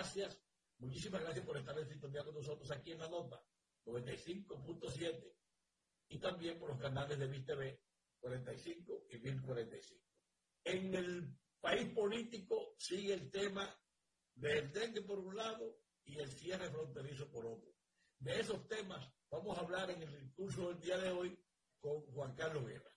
gracias. Muchísimas gracias por estar en sintonía con nosotros aquí en la nota 95.7 y también por los canales de VISTV 45 y 1045. En el país político sigue el tema del dengue por un lado y el cierre fronterizo por otro. De esos temas vamos a hablar en el curso del día de hoy con Juan Carlos Guerra.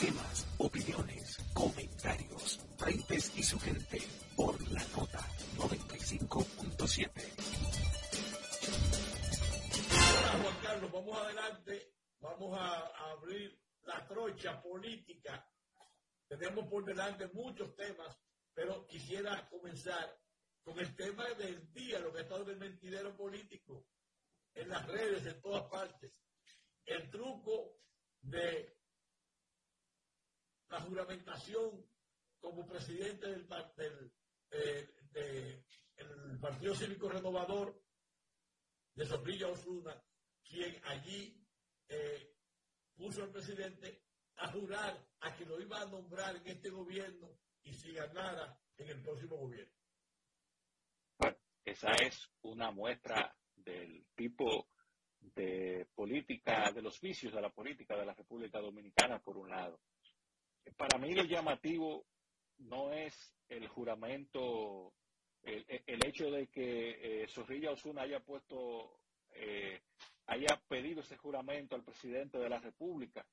Temas, opiniones, comentarios, y su gente por la nota 95.7. Hola Juan Carlos, vamos adelante, vamos a abrir la trocha política. Tenemos por delante muchos temas, pero quisiera comenzar con el tema del día, lo que ha estado en el mentidero político, en las redes, en todas partes. El truco de la juramentación como presidente del, eh, Partido Cívico Renovador de Zorrilla Osuna, quien allí eh, puso al presidente a jurar a que lo iba a nombrar en este gobierno y si ganara en el próximo gobierno. Esa es una muestra del tipo de política, de los vicios de la política de la República Dominicana, por un lado. Para mí lo llamativo no es el juramento, el, hecho de que eh, Zorrilla Osuna haya puesto, eh, haya pedido ese juramento al presidente de la República,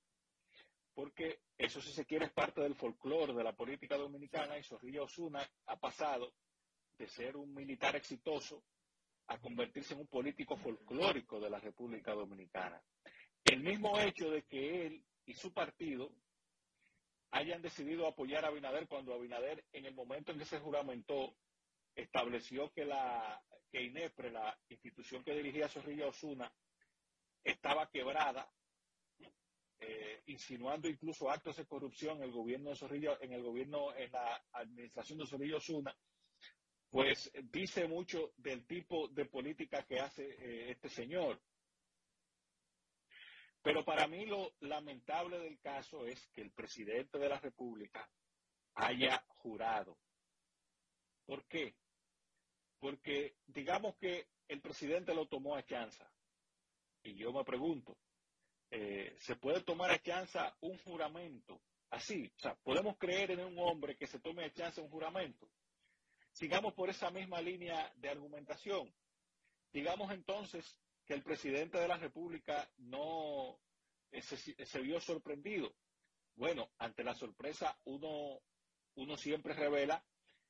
porque eso si se quiere es parte del folclore de la política dominicana y Zorrilla Osuna ha pasado de ser un militar exitoso a convertirse en un político folclórico de la República Dominicana. El mismo hecho de que él y su partido hayan decidido apoyar a Abinader cuando Abinader en el momento en que se juramentó estableció que la que INEPRE, la institución que dirigía Zorrilla Osuna, estaba quebrada eh, insinuando incluso actos de corrupción en el gobierno de Zorrillo, en el gobierno, en la administración de Zorrillo Osuna, pues dice mucho del tipo de política que hace eh, este señor. Pero para mí lo lamentable del caso es que el presidente de la República haya jurado. ¿Por qué? Porque digamos que el presidente lo tomó a chanza. Y yo me pregunto, eh, se puede tomar a chanza un juramento. Así, o sea, podemos creer en un hombre que se tome a chanza un juramento. Sigamos por esa misma línea de argumentación. Digamos entonces que el presidente de la República no eh, se, vio sorprendido. Bueno, ante la sorpresa uno, uno siempre revela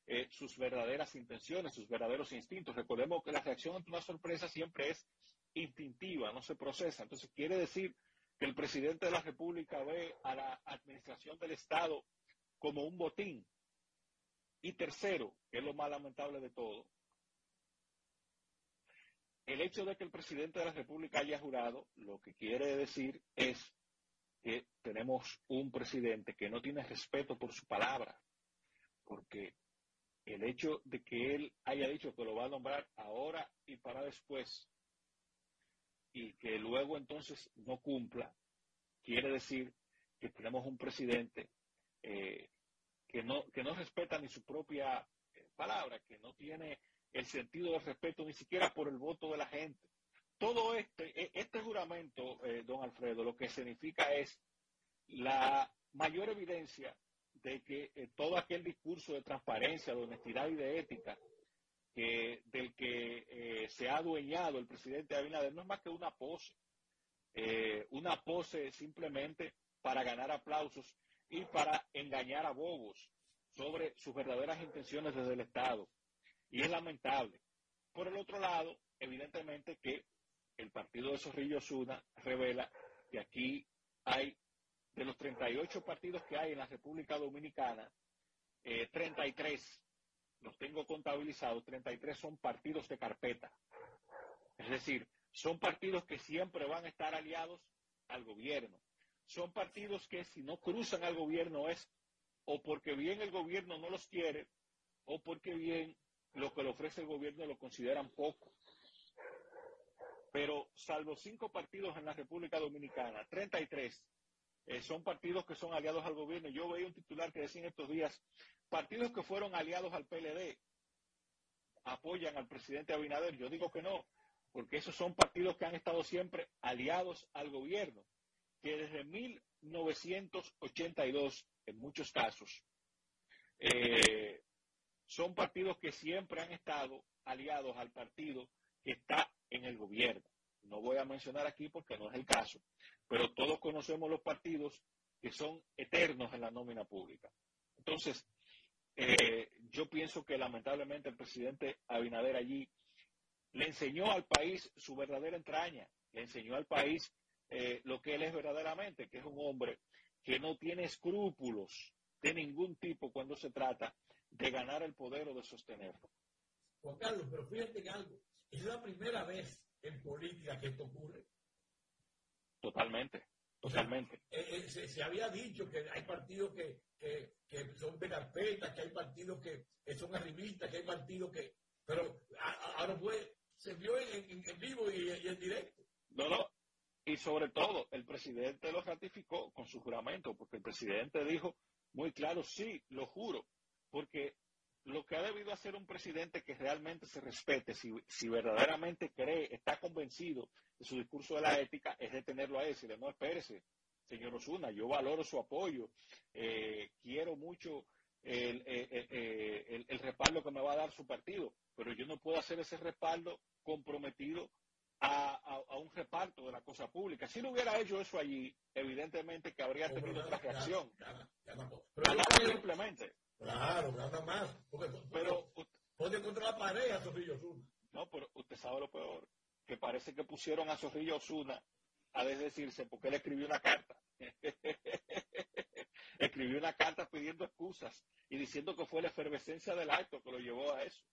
eh, sus verdaderas intenciones, sus verdaderos instintos. Recordemos que la reacción ante una sorpresa siempre es instintiva, no se procesa. Entonces quiere decir que el presidente de la República ve a la administración del Estado como un botín. Y tercero, que es lo más lamentable de todo, el hecho de que el presidente de la República haya jurado, lo que quiere decir es que tenemos un presidente que no tiene respeto por su palabra, porque el hecho de que él haya dicho que lo va a nombrar ahora y para después, y que luego entonces no cumpla, quiere decir que tenemos un presidente eh, que, no, que no respeta ni su propia eh, palabra, que no tiene el sentido de respeto ni siquiera por el voto de la gente. Todo este, e, este juramento, eh, don Alfredo, lo que significa es la mayor evidencia de que todo aquel discurso de transparencia, de honestidad y de ética que, del que eh, se ha adueñado el presidente Abinader no es más que una pose, eh, una pose simplemente para ganar aplausos y para engañar a bobos sobre sus verdaderas intenciones desde el Estado. Y es lamentable. Por el otro lado, evidentemente que el partido de Zorrillo Osuna revela que aquí hay, de los 38 partidos que hay en la República Dominicana, 33 eh, los tengo contabilizados, 33 son partidos de carpeta. Es decir, son partidos que siempre van a estar aliados al gobierno. Son partidos que si no cruzan al gobierno es o porque bien el gobierno no los quiere o porque bien lo que le ofrece el gobierno lo consideran poco. Pero salvo cinco partidos en la República Dominicana, 33 eh, son partidos que son aliados al gobierno. Yo veía un titular que decía en estos días, partidos que fueron aliados al PLD. apoyan al presidente Abinader. Yo digo que no, porque esos son partidos que han estado siempre aliados al gobierno, que desde 1982, en muchos casos, eh, son partidos que siempre han estado aliados al partido que está en el gobierno. No voy a mencionar aquí porque no es el caso, pero todos conocemos los partidos que son eternos en la nómina pública. Entonces, eh, yo pienso que lamentablemente el presidente Abinader allí le enseñó al país su verdadera entraña, le enseñó al país eh, lo que él es verdaderamente, que es un hombre que no tiene escrúpulos de ningún tipo cuando se trata de ganar el poder o de sostenerlo. Juan Carlos, pero fíjate en algo, es la primera vez en política que esto ocurre. Totalmente, totalmente. Eh, eh, se, había dicho que hay partidos que, son de carpeta, que hay partidos que, son arribistas, que hay partidos que... Pero ahora fue, se vio en, vivo y, en directo. No, no. Y sobre todo, el presidente lo ratificó con su juramento, porque el presidente dijo muy claro, sí, lo juro, porque lo que ha debido hacer un presidente que realmente se respete, si, si, verdaderamente cree, está convencido de su discurso de la ética, es detenerlo a él, decirle, no, espérese, señor Osuna, yo valoro su apoyo, eh, quiero mucho el, eh, eh, el, el, respaldo que me va a dar su partido, pero yo no puedo hacer ese respaldo comprometido a, a, un reparto de la cosa pública. Si no hubiera hecho eso allí, evidentemente que habría tenido otra reacción. simplemente. Claro, nada más. pero pone contra la pared a Zorrillo Osuna. No, pero usted sabe lo peor, que parece que pusieron a Zorrillo Osuna a desdecirse porque él escribió una carta. escribió una carta pidiendo excusas y diciendo que fue la efervescencia del acto que lo llevó a eso.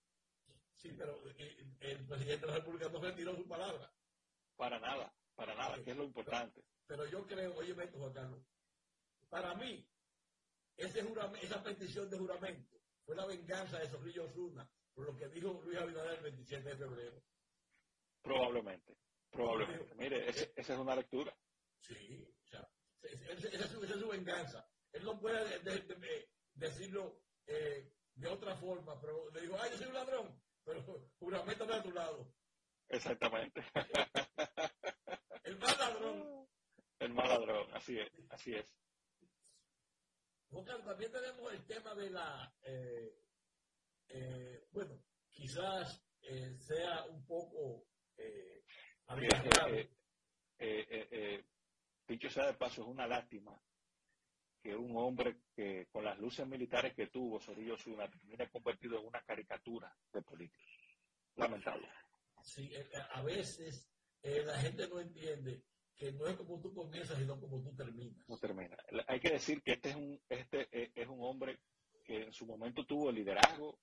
Sí, pero eh, el presidente de la República no retiró su palabra. Para nada, para nada, que es lo importante. Pero, yo creo, oye, Juan Carlos, para mí, ese esa petición de juramento fue la venganza de Zorrillo Osuna por lo que dijo Luis Abinader el 27 de febrero. Probablemente, probablemente. Mire, esa es una lectura. Sí, o sea, esa es, su, venganza. Él no puede decirlo eh, de otra forma, pero le digo, ay, yo soy un ladrón, pero juramento de a tu lado. Exactamente. El más ladrón. El más ladrón, así es, así es también tenemos el tema de la, eh, eh, bueno, quizás eh, sea un poco eh, dicho sea de paso, es una lástima que un hombre que con las luces militares que tuvo, Sorillo Zuna, termine convertido en una caricatura de político. Lamentable. Sí, a veces la gente no entiende que no es como tú comienzas, sino como tú terminas. No termina. Hay que decir que este es un, este eh, es un hombre que en su momento tuvo liderazgo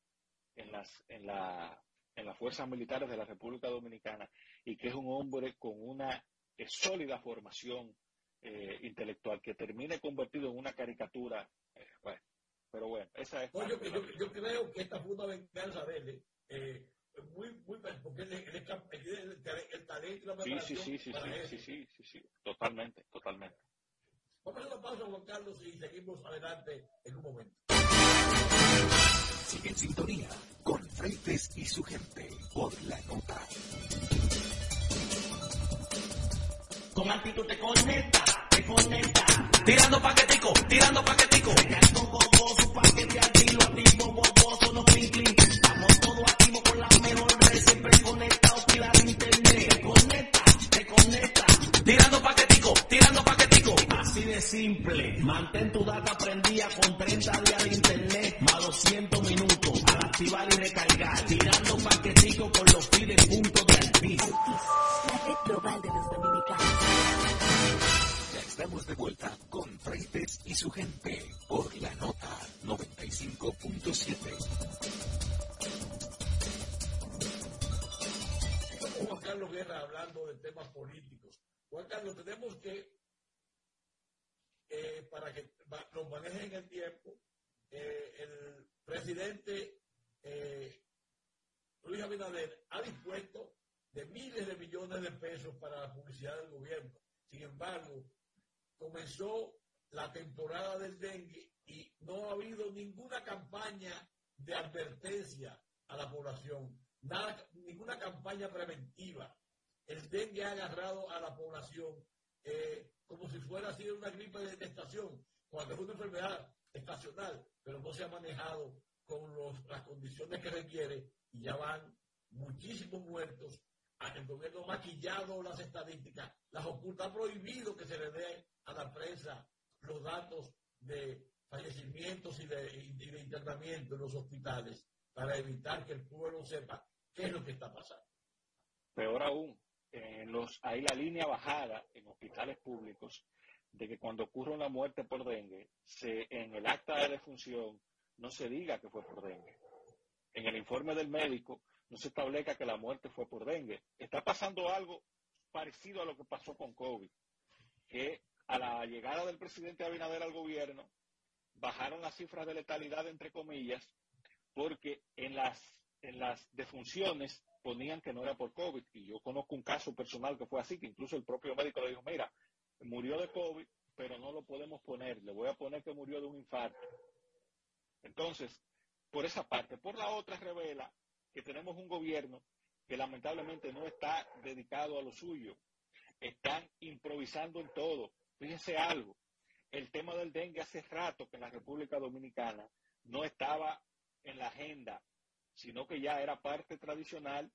en las, en la, en las fuerzas militares de la República Dominicana y que es un hombre con una eh, sólida formación eh, intelectual que termine convertido en una caricatura. bueno, pero bueno, esa es. yo, yo, creo que esta fue una venganza de él muy, muy, porque el, el, el, talento y la preparación. Sí, sí, sí, sí, sí, sí, sí, sí, totalmente, totalmente. Vamos a una pausa, Juan Carlos, y seguimos adelante en un momento. Sigue en sintonía con Freites y su gente por la nota. Con actitud te conecta, te conecta. Tirando paquetico, tirando paquetico. Estamos todos activos con la mejor red, siempre conectados, pila de internet. Te conecta, te conecta. Tirando paquetico, tirando paquetico. Así de simple. Mantén tu data prendida temporada del dengue y no ha habido ninguna campaña de advertencia a la población, nada, ninguna campaña preventiva. El dengue ha agarrado a la población eh, como si fuera sido una gripe de, estación, cuando es una enfermedad estacional, pero no se ha manejado con las condiciones que requiere y ya van muchísimos muertos. El gobierno ha maquillado las estadísticas, las oculta, ha prohibido que se le dé a la prensa los datos de fallecimientos y de, internamiento en los hospitales para evitar que el pueblo sepa qué es lo que está pasando. Peor aún, los, hay la línea bajada en hospitales públicos de que cuando ocurre una muerte por dengue, se, en el acta de defunción no se diga que fue por dengue. En el informe del médico no se establezca que la muerte fue por dengue. Está pasando algo parecido a lo que pasó con COVID, que a la llegada del presidente Abinader al gobierno, bajaron las cifras de letalidad, entre comillas, porque en las, en las defunciones ponían que no era por COVID. Y yo conozco un caso personal que fue así, que incluso el propio médico le dijo, mira, murió de COVID, pero no lo podemos poner, le voy a poner que murió de un infarto. Entonces, por esa parte. Por la otra, revela que tenemos un gobierno que lamentablemente no está dedicado a lo suyo. Están improvisando en todo. Fíjense algo, el tema del dengue hace rato que en la República Dominicana no estaba en la agenda, sino que ya era parte tradicional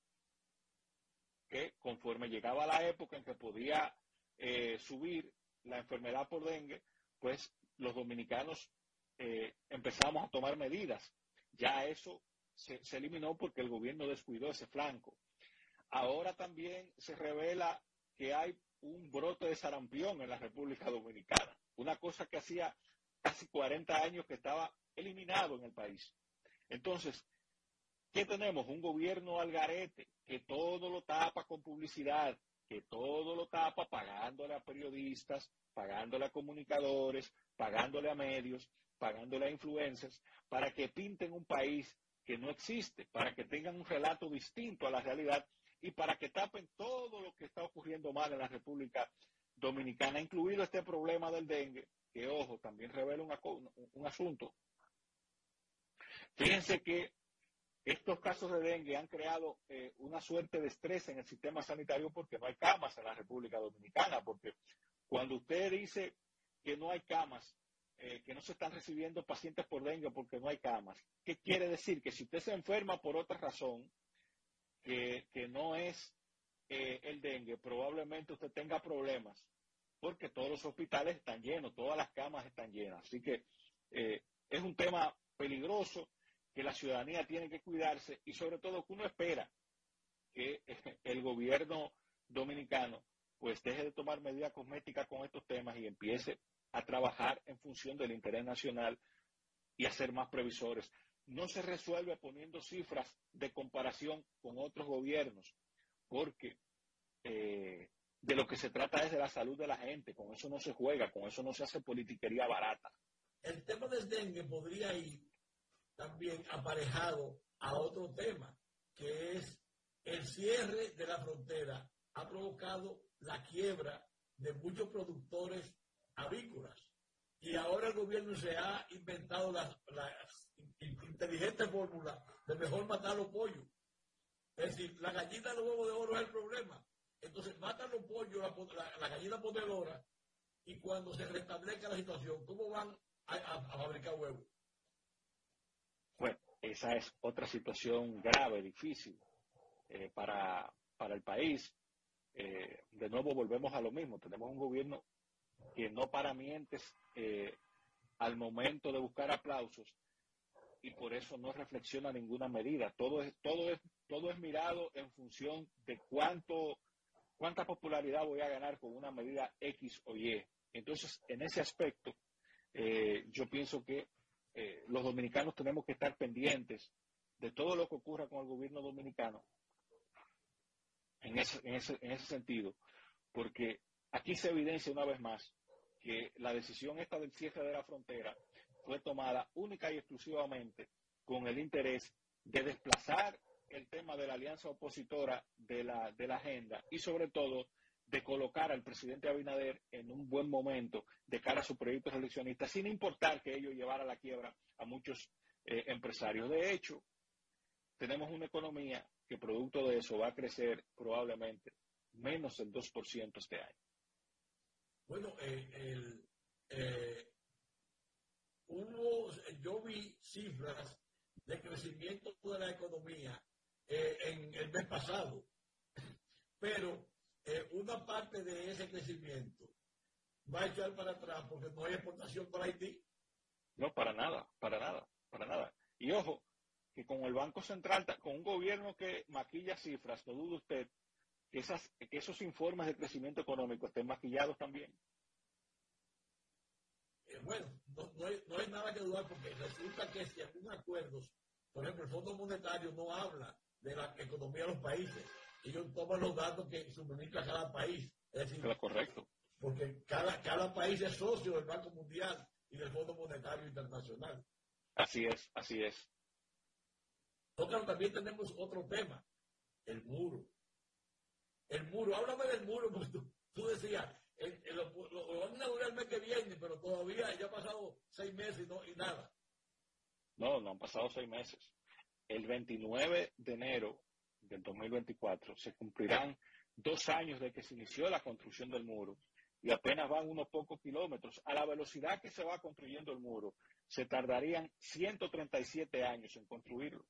que conforme llegaba la época en que podía eh, subir la enfermedad por dengue, pues los dominicanos eh, empezamos a tomar medidas. Ya eso se, se eliminó porque el gobierno descuidó ese flanco. Ahora también se revela que hay un brote de sarampión en la República Dominicana, una cosa que hacía casi 40 años que estaba eliminado en el país. Entonces, ¿qué tenemos? Un gobierno al garete que todo lo tapa con publicidad, que todo lo tapa pagándole a periodistas, pagándole a comunicadores, pagándole a medios, pagándole a influencers, para que pinten un país que no existe, para que tengan un relato distinto a la realidad y para que tapen todo lo que está ocurriendo mal en la República Dominicana, incluido este problema del dengue, que, ojo, también revela un, asunto. Fíjense que estos casos de dengue han creado eh, una suerte de estrés en el sistema sanitario porque no hay camas en la República Dominicana, porque cuando usted dice que no hay camas, eh, que no se están recibiendo pacientes por dengue porque no hay camas, ¿qué quiere decir? Que si usted se enferma por otra razón, que, no es eh, el dengue, probablemente usted tenga problemas porque todos los hospitales están llenos, todas las camas están llenas. Así que eh, es un tema peligroso que la ciudadanía tiene que cuidarse y sobre todo que uno espera que el gobierno dominicano pues deje de tomar medidas cosméticas con estos temas y empiece a trabajar en función del interés nacional y a ser más previsores no se resuelve poniendo cifras de comparación con otros gobiernos, porque eh, de lo que se trata es de la salud de la gente, con eso no se juega, con eso no se hace politiquería barata. El tema del dengue podría ir también aparejado a otro tema, que es el cierre de la frontera ha provocado la quiebra de muchos productores avícolas. Y ahora el gobierno se ha inventado las, inteligente fórmula de mejor matar los pollos. Es decir, la gallina de huevo de oro es el problema. Entonces matan los pollos, la, gallina ponedora, y cuando se restablezca la situación, ¿cómo van a, fabricar huevos? Bueno, esa es otra situación grave, difícil eh, para, para el país. Eh, de nuevo volvemos a lo mismo. Tenemos un gobierno que no para mientes eh, al momento de buscar aplausos y por eso no reflexiona ninguna medida. Todo es, todo es, todo es mirado en función de cuánto, cuánta popularidad voy a ganar con una medida X o Y. Entonces, en ese aspecto, eh, yo pienso que eh, los dominicanos tenemos que estar pendientes de todo lo que ocurra con el gobierno dominicano en ese, en ese, en ese sentido, porque aquí se evidencia una vez más que la decisión esta del cierre de la frontera fue tomada única y exclusivamente con el interés de desplazar el tema de la alianza opositora de la, de la agenda y sobre todo de colocar al presidente Abinader en un buen momento de cara a su proyecto eleccionista, sin importar que ello llevara a la quiebra a muchos eh, empresarios. De hecho, tenemos una economía que producto de eso va a crecer probablemente menos del 2% este año. Bueno, eh, el, eh, hubo, yo vi cifras de crecimiento de la economía eh, en el mes pasado, pero eh, una parte de ese crecimiento va a echar para atrás porque no hay exportación para Haití. No, para nada, para nada, para nada. Y ojo, que con el Banco Central, con un gobierno que maquilla cifras, no dude usted que, esas, que esos informes de crecimiento económico estén maquillados también. Eh, bueno, no, no, hay, no, hay, nada que dudar porque resulta que si algún acuerdos, por ejemplo, el Fondo Monetario no habla de la economía de los países, ellos toman los datos que suministra cada país. Es decir, correcto. Porque cada, cada país es socio del Banco Mundial y del Fondo Monetario Internacional. Así es, así es. También tenemos otro tema, el muro. El muro, háblame del muro, porque tú, tú decías, el, el, lo, lo, van a inaugurar el mes que viene, pero todavía ya ha pasado seis meses y, no, y nada. No, no han pasado seis meses. El 29 de enero del 2024 se cumplirán dos años de que se inició la construcción del muro y apenas van unos pocos kilómetros. A la velocidad que se va construyendo el muro, se tardarían 137 años en construirlo.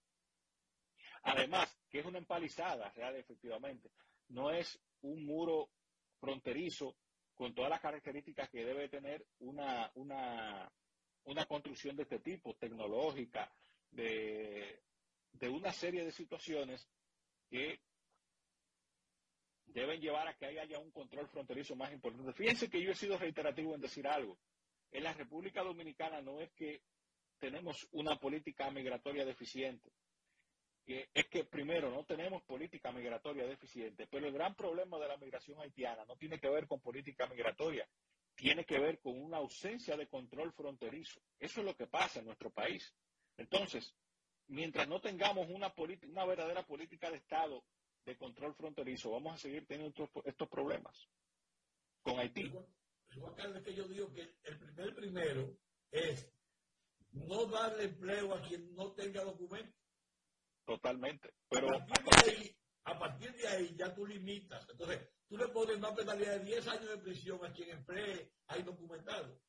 Además, que es una empalizada real, efectivamente. No es un muro fronterizo con todas las características que debe tener una, una, una construcción de este tipo, tecnológica, de, de una serie de situaciones que deben llevar a que haya un control fronterizo más importante. Fíjense que yo he sido reiterativo en decir algo. En la República Dominicana no es que tenemos una política migratoria deficiente. Es que primero no tenemos política migratoria deficiente, pero el gran problema de la migración haitiana no tiene que ver con política migratoria, tiene que ver con una ausencia de control fronterizo. Eso es lo que pasa en nuestro país. Entonces, mientras no tengamos una, una verdadera política de Estado de control fronterizo, vamos a seguir teniendo estos, estos problemas con Haití. Juan que yo digo que el primer primero es no darle empleo a quien no tenga documento. Totalmente. Pero a partir, de ahí, a partir de ahí ya tú limitas. Entonces, tú le pones una penalidad de 10 años de prisión a quien emplee hay documentado.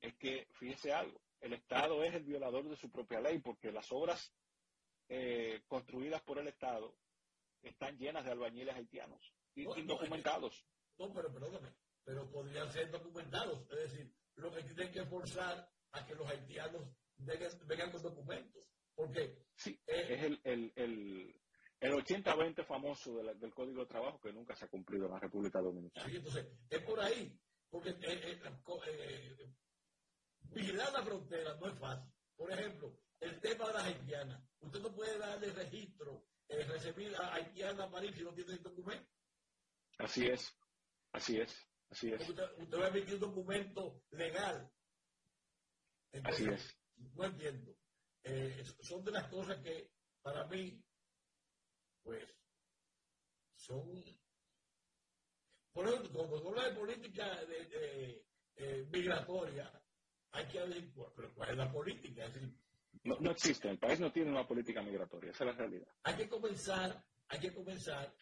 Es que, fíjese algo, el Estado es el violador de su propia ley porque las obras eh, construidas por el Estado están llenas de albañiles haitianos y No, indocumentados. No, pero perdóname, pero podrían ser documentados. Es decir, lo que tienen que forzar a que los haitianos vengan, vengan con documentos. Porque Sí, eh, es el, el, el, el 80-20 famoso de la- del Código de Trabajo que nunca se ha cumplido en la República Dominicana. Sí, entonces, es por ahí. Porque eh, eh, co- eh, vigilar la frontera no es fácil. Por ejemplo, el tema de las haitianas. Usted no puede darle registro, eh, recibir a haitiana a París si no tiene el documento. Así es, así es, así es, usted, usted va a emitir un documento legal. así es. no entiendo. Eh, son de las cosas que para mí, pues, son... Por ejemplo, cuando se habla de política de, de, migratoria, hay que ver cuál, pero cuál es la política. Es decir, No, no existe, el país no tiene una política migratoria, esa es la realidad. hay que comenzar, hay que comenzar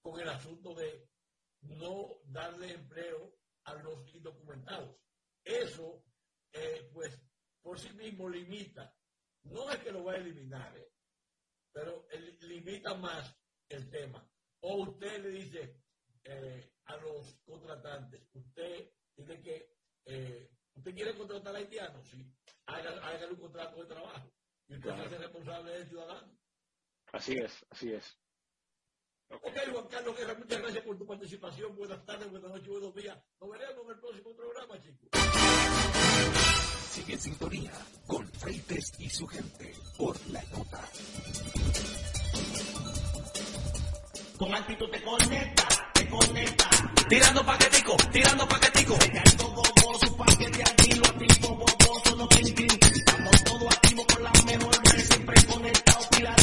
con el asunto de no darle empleo a los indocumentados. Eso, eh, pues, por sí mismo limita. No es que lo va a eliminar, eh, pero limita más el tema. O usted le dice eh, a los contratantes, usted tiene que, eh, usted quiere contratar a haitianos, sí, hágale un contrato de trabajo. Y usted se Claro. hace responsable del ciudadano. Así es, así es. Ok. Ok, Juan Carlos Guerra, muchas gracias por tu participación. Buenas tardes, buenas noches, buenos días. Nos veremos en el próximo programa, chicos. Sigue en sintonía con Freites y su gente por la nota. Con actitud te conecta, te conecta. Tirando paquetico, tirando paquetico. Paquete activo, activo, boboso, no pin. Estamos todos activos con la mejor red, siempre conectados, pila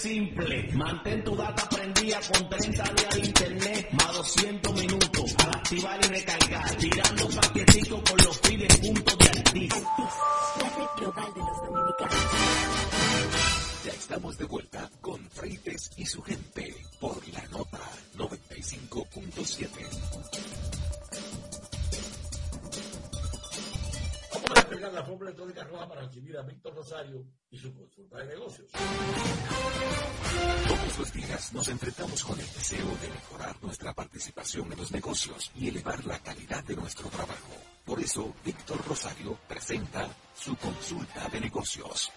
simple. Mantén tu data prendida con 30 días de internet, más 200 minutos al activar y recargar, tirando paquetitos con los pibes puntos de artista. La red global de los dominicanos. Ya estamos de vuelta con Freites y su gente. Despegar la fórmula electrónica roja para recibir a Víctor Rosario y su consulta de negocios. Todos los días nos enfrentamos con el deseo de mejorar nuestra participación en los negocios y elevar la calidad de nuestro trabajo. Por eso, Víctor Rosario presenta su consulta de negocios.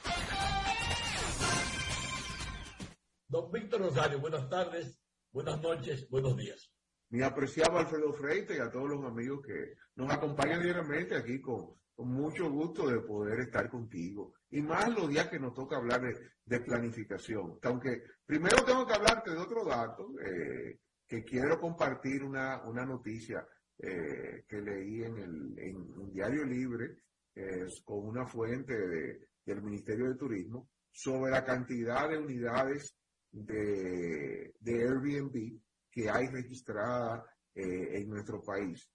Don Víctor Rosario, buenas tardes, buenas noches, buenos días. Mi apreciado Alfredo Freite y a todos los amigos que nos acompañan diariamente aquí con, mucho gusto de poder estar contigo. Y más los días que nos toca hablar de, planificación. Aunque primero tengo que hablarte de otro dato, eh, que quiero compartir una, una noticia eh, que leí en, el, en un diario libre eh, con una fuente de, del Ministerio de Turismo sobre la cantidad de unidades de, de Airbnb que hay registrada eh, en nuestro país.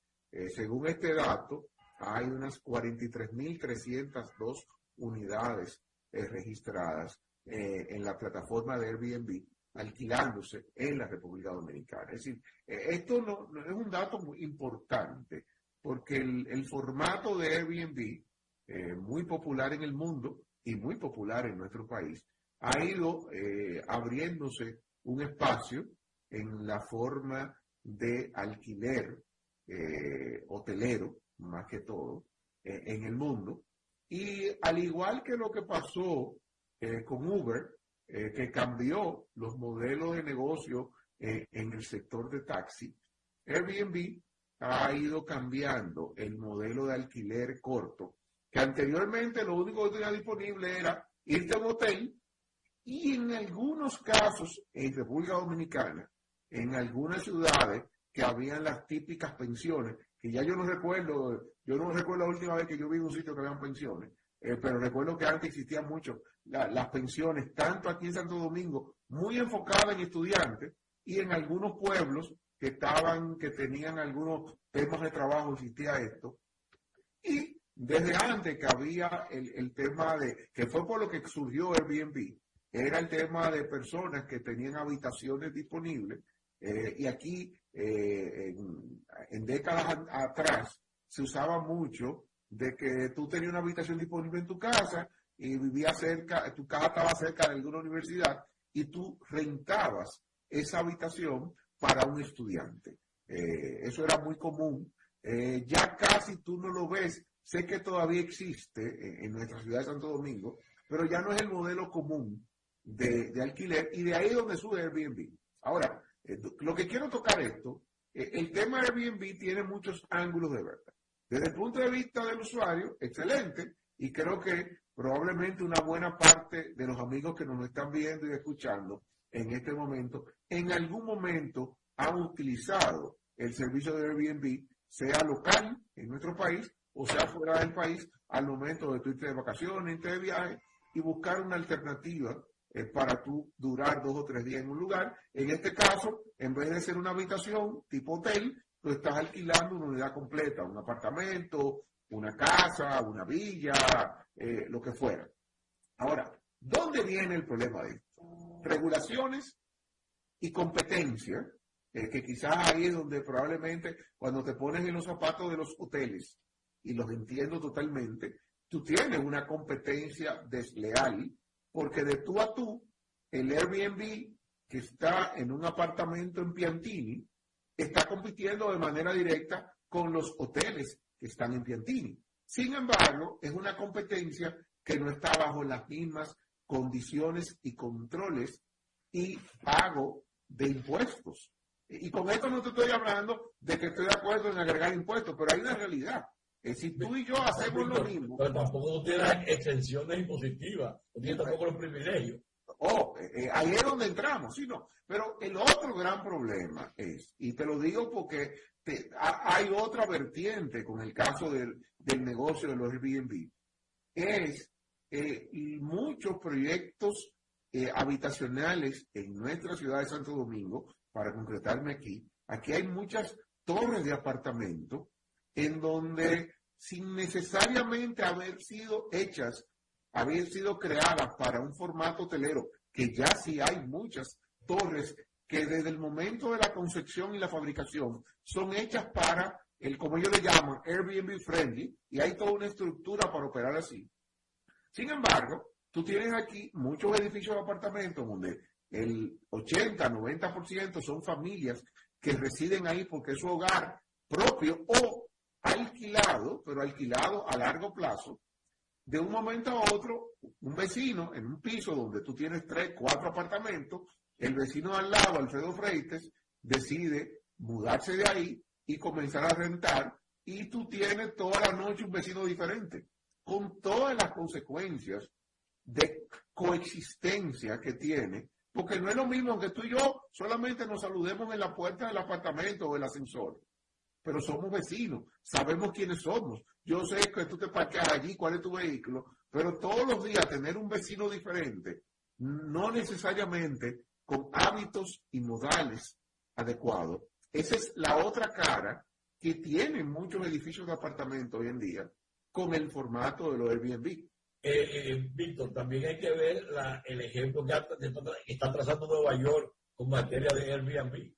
Según este dato, hay unas 43.302 unidades eh, registradas eh, en la plataforma de Airbnb alquilándose en la República Dominicana. Es decir, eh, esto no, es un dato muy importante porque el, formato de Airbnb, eh, muy popular en el mundo y muy popular en nuestro país, ha ido abriéndose un espacio en la forma de alquiler hotelero, más que todo, eh, en el mundo. Y al igual que lo que pasó eh, con Uber, eh, que cambió los modelos de negocio eh, en el sector de taxi, Airbnb ha ido cambiando el modelo de alquiler corto, que anteriormente lo único que tenía disponible era irte a un hotel y en algunos casos en República Dominicana, en algunas ciudades que habían las típicas pensiones, que ya yo no recuerdo, yo no recuerdo la última vez que yo vi un sitio que habían pensiones, eh, pero recuerdo que antes existían mucho la- las pensiones, tanto aquí en Santo Domingo, muy enfocadas en estudiantes y en algunos pueblos que estaban, que tenían algunos temas de trabajo, existía esto. Y desde antes que había el, el tema de, que fue por lo que surgió Airbnb, era el tema de personas que tenían habitaciones disponibles. eh, y aquí, eh, en, en décadas a- atrás, se usaba mucho de que tú tenías una habitación disponible en tu casa y vivías cerca, tu casa estaba cerca de alguna universidad y tú rentabas esa habitación para un estudiante. Eh, eso era muy común. Eh, ya casi tú no lo ves. Sé que todavía existe en, nuestra ciudad de Santo Domingo, pero ya no es el modelo común de, alquiler y de ahí es donde sube Airbnb. Ahora, lo que quiero tocar esto, eh, el tema de Airbnb tiene muchos ángulos de verdad. Desde el punto de vista del usuario, excelente, y creo que probablemente una buena parte de los amigos que nos están viendo y escuchando en este momento, en algún momento han utilizado el servicio de Airbnb, sea local en nuestro país o sea fuera del país, al momento de tu irte de vacaciones, de viaje y buscar una alternativa para tú durar dos o tres días en un lugar. En este caso, en vez de ser una habitación tipo hotel, tú estás alquilando una unidad completa, un apartamento, una casa, una villa, eh, lo que fuera. Ahora, ¿dónde viene el problema de esto? Regulaciones y competencia, eh, que quizás ahí es donde probablemente cuando te pones en los zapatos de los hoteles, y los entiendo totalmente, tú tienes una competencia desleal, porque de tú a tú, el Airbnb que está en un apartamento en Piantini, está compitiendo de manera directa con los hoteles que están en Piantini. Sin embargo, es una competencia que no está bajo las mismas condiciones y controles y pago de impuestos. Y con esto no te estoy hablando de que estoy de acuerdo en agregar impuestos, pero hay una realidad. Es decir, tú y yo hacemos lo mismo. Pero tampoco tiene exenciones impositivas, no tiene tampoco los privilegios. Oh, eh, eh, ahí es donde entramos, sí, no. Pero el otro gran problema es, y te lo digo porque te- hay otra vertiente con el caso del, del negocio de los Airbnb, es eh, muchos proyectos eh, habitacionales en nuestra ciudad de Santo Domingo, para concretarme aquí, aquí hay muchas torres de apartamento en donde sin necesariamente haber sido hechas habían sido creadas para un formato hotelero, que ya sí hay muchas torres que desde el momento de la concepción y la fabricación son hechas para el, como ellos le llaman, Airbnb friendly, y hay toda una estructura para operar así. Sin embargo, tú tienes aquí muchos edificios de apartamentos donde el 80, 90% son familias que residen ahí porque es su hogar propio o alquilado, pero alquilado a largo plazo. De un momento a otro, un vecino en un piso donde tú tienes tres, cuatro apartamentos, el vecino al lado, Alfredo Freites, decide mudarse de ahí y comenzar a rentar y tú tienes toda la noche un vecino diferente, con todas las consecuencias de coexistencia que tiene, porque no es lo mismo que tú y yo solamente nos saludemos en la puerta del apartamento o el ascensor, pero somos vecinos, sabemos quiénes somos. Yo sé que tú te parqueas allí, cuál es tu vehículo, pero todos los días tener un vecino diferente, no necesariamente con hábitos y modales adecuados. Esa es la otra cara que tienen muchos edificios de apartamentos hoy en día con el formato de los Airbnb. Eh, eh, Víctor, también hay que ver el ejemplo que está trazando Nueva York con materia de Airbnb.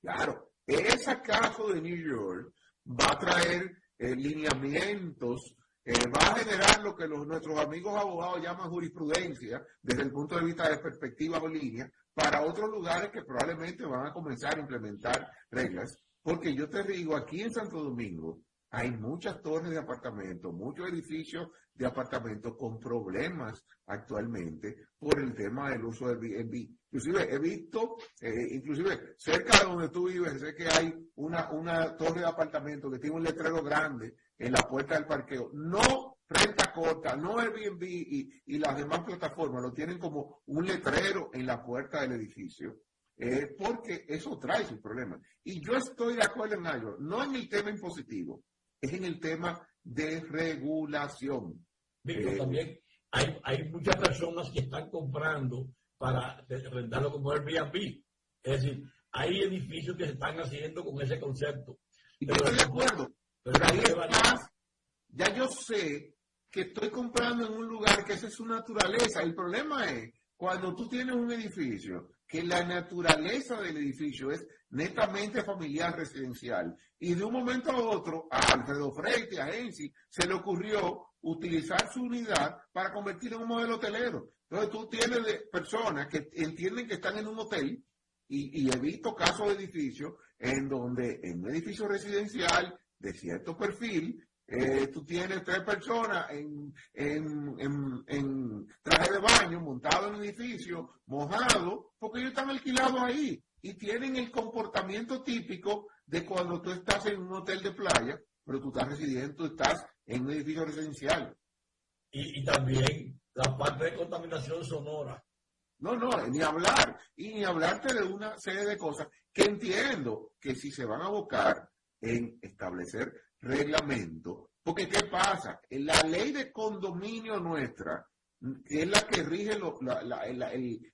Claro, ese caso de New York va a traer eh, lineamientos eh, va a generar lo que nuestros amigos abogados llaman jurisprudencia desde el punto de vista de perspectiva o línea para otros lugares que probablemente van a comenzar a implementar reglas. Porque yo te digo, aquí en Santo Domingo hay muchas torres de apartamentos, muchos edificios de apartamentos con problemas actualmente por el tema del uso del Airbnb. Inclusive he visto, eh, inclusive cerca de donde tú vives, sé que hay una, torre de apartamentos que tiene un letrero grande en la puerta del parqueo. No renta corta, no Airbnb y, y las demás plataformas lo tienen como un letrero en la puerta del edificio. Eh, porque eso trae sus problemas. Y yo estoy de acuerdo en algo, no en el tema impositivo, es en el tema de regulación. Víctor, eh, también hay, hay muchas personas que están comprando para rentarlo como Airbnb. Es decir, hay edificios que se están haciendo con ese concepto. Y yo estoy de acuerdo, pero ahí ya yo sé que estoy comprando en un lugar que esa es su naturaleza. El problema es cuando tú tienes un edificio que la naturaleza del edificio es netamente familiar residencial y de un momento a otro a Alfredo Freite, a Ensi, se le ocurrió utilizar su unidad para convertirla en un modelo hotelero. Entonces tú tienes personas que entienden que están en un hotel y, he visto casos de edificios en donde en un edificio residencial de cierto perfil, eh, tú tienes tres personas en, traje de baño, montado en un edificio, mojado, porque ellos están alquilados ahí y tienen el comportamiento típico de cuando tú estás en un hotel de playa, pero tú estás residiendo, tú estás en un edificio residencial. Y, y también la parte de contaminación sonora. No, no, ni hablar. Y ni hablarte de una serie de cosas que entiendo que si se van a abocar en establecer reglamento. Porque ¿qué pasa? En la ley de condominio nuestra, que es la que rige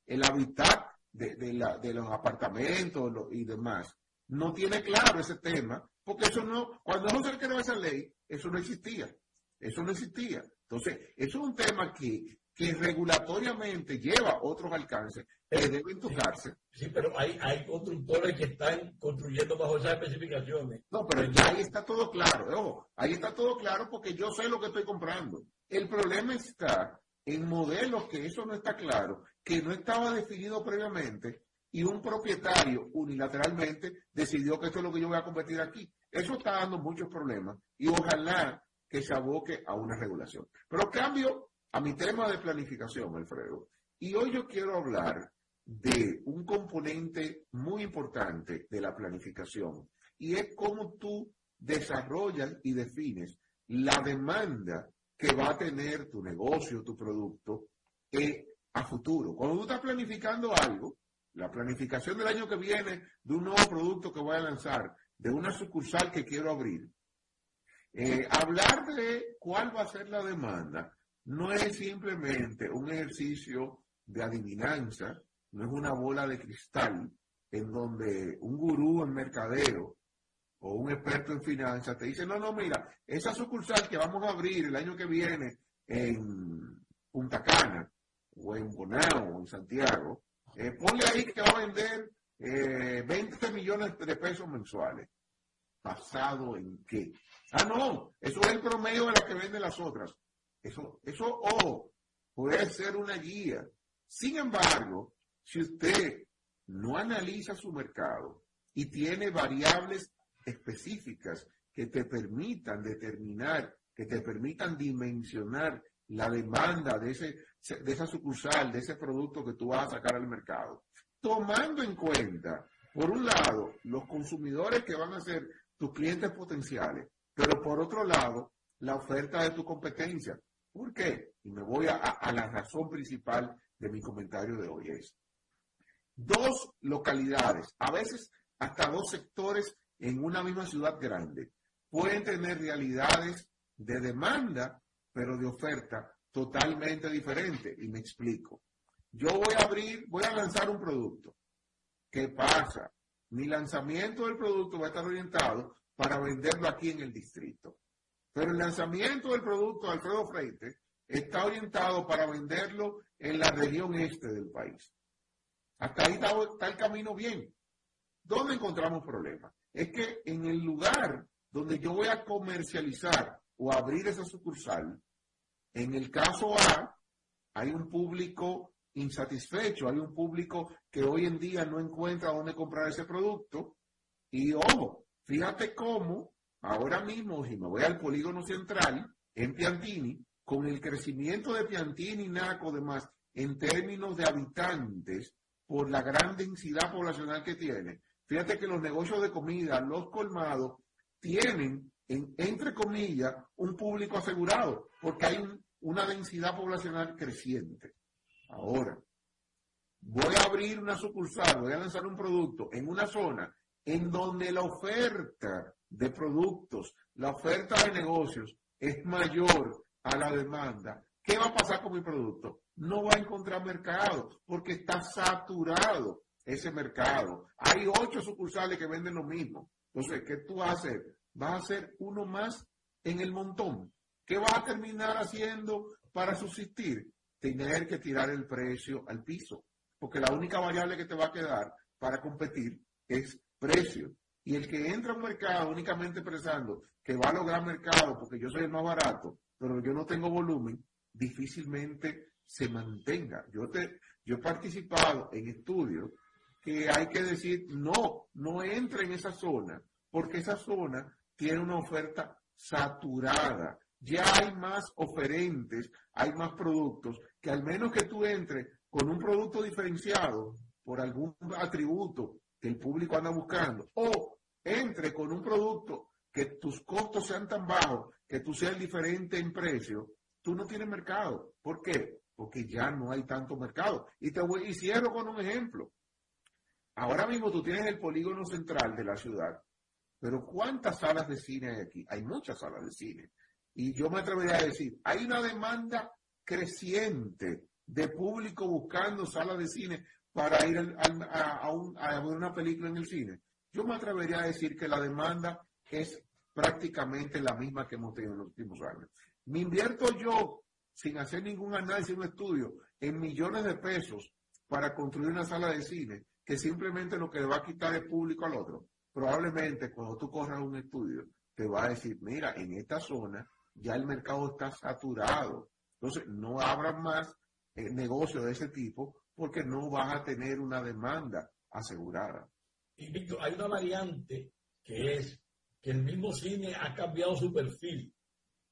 el, hábitat de, los apartamentos y demás, no tiene claro ese tema, porque eso no, cuando no se creó esa ley, eso no existía. Eso no existía. Entonces, eso es un tema que, que regulatoriamente lleva otros alcances que deben tocarse. Sí, pero hay, hay constructores que están construyendo bajo esas especificaciones. No, pero ya ahí está todo claro. Ojo, ahí está todo claro porque yo sé lo que estoy comprando. El problema está en modelos que eso no está claro, que no estaba definido previamente y un propietario unilateralmente decidió que esto es lo que yo voy a convertir aquí. Eso está dando muchos problemas y ojalá que se aboque a una regulación. Pero cambio a mi tema de planificación, Alfredo. Y hoy yo quiero hablar de un componente muy importante de la planificación y es cómo tú desarrollas y defines la demanda que va a tener tu negocio, tu producto eh, a futuro. Cuando tú estás planificando algo, la planificación del año que viene de un nuevo producto que voy a lanzar, de una sucursal que quiero abrir, eh, hablar de cuál va a ser la demanda no es simplemente un ejercicio de adivinanza, no es una bola de cristal en donde un gurú en mercadeo o un experto en finanzas te dice, no, no, mira, esa sucursal que vamos a abrir el año que viene en, Punta Cana, o en Bonao, o en Santiago, eh, ponle ahí que va a vender eh, 20 millones de pesos mensuales. ¿Basado en qué? Ah, no, eso es el promedio de la que venden las otras. Eso, eso, ojo, puede ser una guía. Sin embargo, si usted no analiza su mercado y tiene variables específicas que te permitan determinar, que te permitan dimensionar la demanda de, ese, de esa sucursal, de ese producto que tú vas a sacar al mercado, tomando en cuenta, por un lado, los consumidores que van a ser tus clientes potenciales, pero por otro lado, la oferta de tu competencia. ¿Por qué? Y me voy a, a la razón principal de mi comentario de hoy es, dos localidades, a veces hasta dos sectores en una misma ciudad grande, pueden tener realidades de demanda, pero de oferta totalmente diferente. Y me explico. Yo voy a abrir, voy a lanzar un producto. ¿Qué pasa? Mi lanzamiento del producto va a estar orientado para venderlo aquí en el distrito. Pero el lanzamiento del producto Alfredo Freite está orientado para venderlo en la región este del país. Hasta ahí está, el camino bien. ¿Dónde encontramos problemas? Es que en el lugar donde yo voy a comercializar o abrir esa sucursal, en el caso A, hay un público insatisfecho, hay un público que hoy en día no encuentra dónde comprar ese producto. Y ojo, fíjate cómo ahora mismo, si me voy al polígono central, en Piantini, con el crecimiento de Piantini, Naco, demás, en términos de habitantes, por la gran densidad poblacional que tiene. Fíjate que los negocios de comida, los colmados, tienen, entre comillas, un público asegurado, porque hay una densidad poblacional creciente. Ahora, voy a abrir una sucursal, voy a lanzar un producto en una zona en donde la oferta de productos, la oferta de negocios es mayor a la demanda. ¿Qué va a pasar con mi producto? no va a encontrar mercado porque está saturado ese mercado. Hay ocho sucursales que venden lo mismo. Entonces, ¿qué tú vas a hacer? Vas a hacer uno más en el montón. ¿Qué vas a terminar haciendo para subsistir? Tener que tirar el precio al piso. Porque la única variable que te va a quedar para competir es precio. Y el que entra a un mercado únicamente pensando que va a lograr mercado porque yo soy el más barato, pero yo no tengo volumen, difícilmente se mantenga. Yo, te, yo he participado en estudios que hay que decir, no, no entre en esa zona, porque esa zona tiene una oferta saturada. Ya hay más oferentes, hay más productos, que al menos que tú entres con un producto diferenciado por algún atributo que el público anda buscando, o entre con un producto que tus costos sean tan bajos, que tú seas diferente en precio, tú no tienes mercado. ¿Por qué? porque ya no hay tanto mercado. Y te voy, y cierro con un ejemplo. Ahora mismo tú tienes el polígono central de la ciudad, pero ¿cuántas salas de cine hay aquí? Hay muchas salas de cine. Y yo me atrevería a decir, hay una demanda creciente de público buscando salas de cine para ir a, ver una película en el cine. Yo me atrevería a decir que la demanda es prácticamente la misma que hemos tenido en los últimos años. Me invierto yo sin hacer ningún análisis, un estudio, en millones de pesos para construir una sala de cine, que simplemente lo que le va a quitar el público al otro, probablemente cuando tú corras un estudio, te va a decir, mira, en esta zona ya el mercado está saturado. Entonces, no abran más eh, negocios de ese tipo porque no vas a tener una demanda asegurada. Y Víctor, hay una variante que es que el mismo cine ha cambiado su perfil.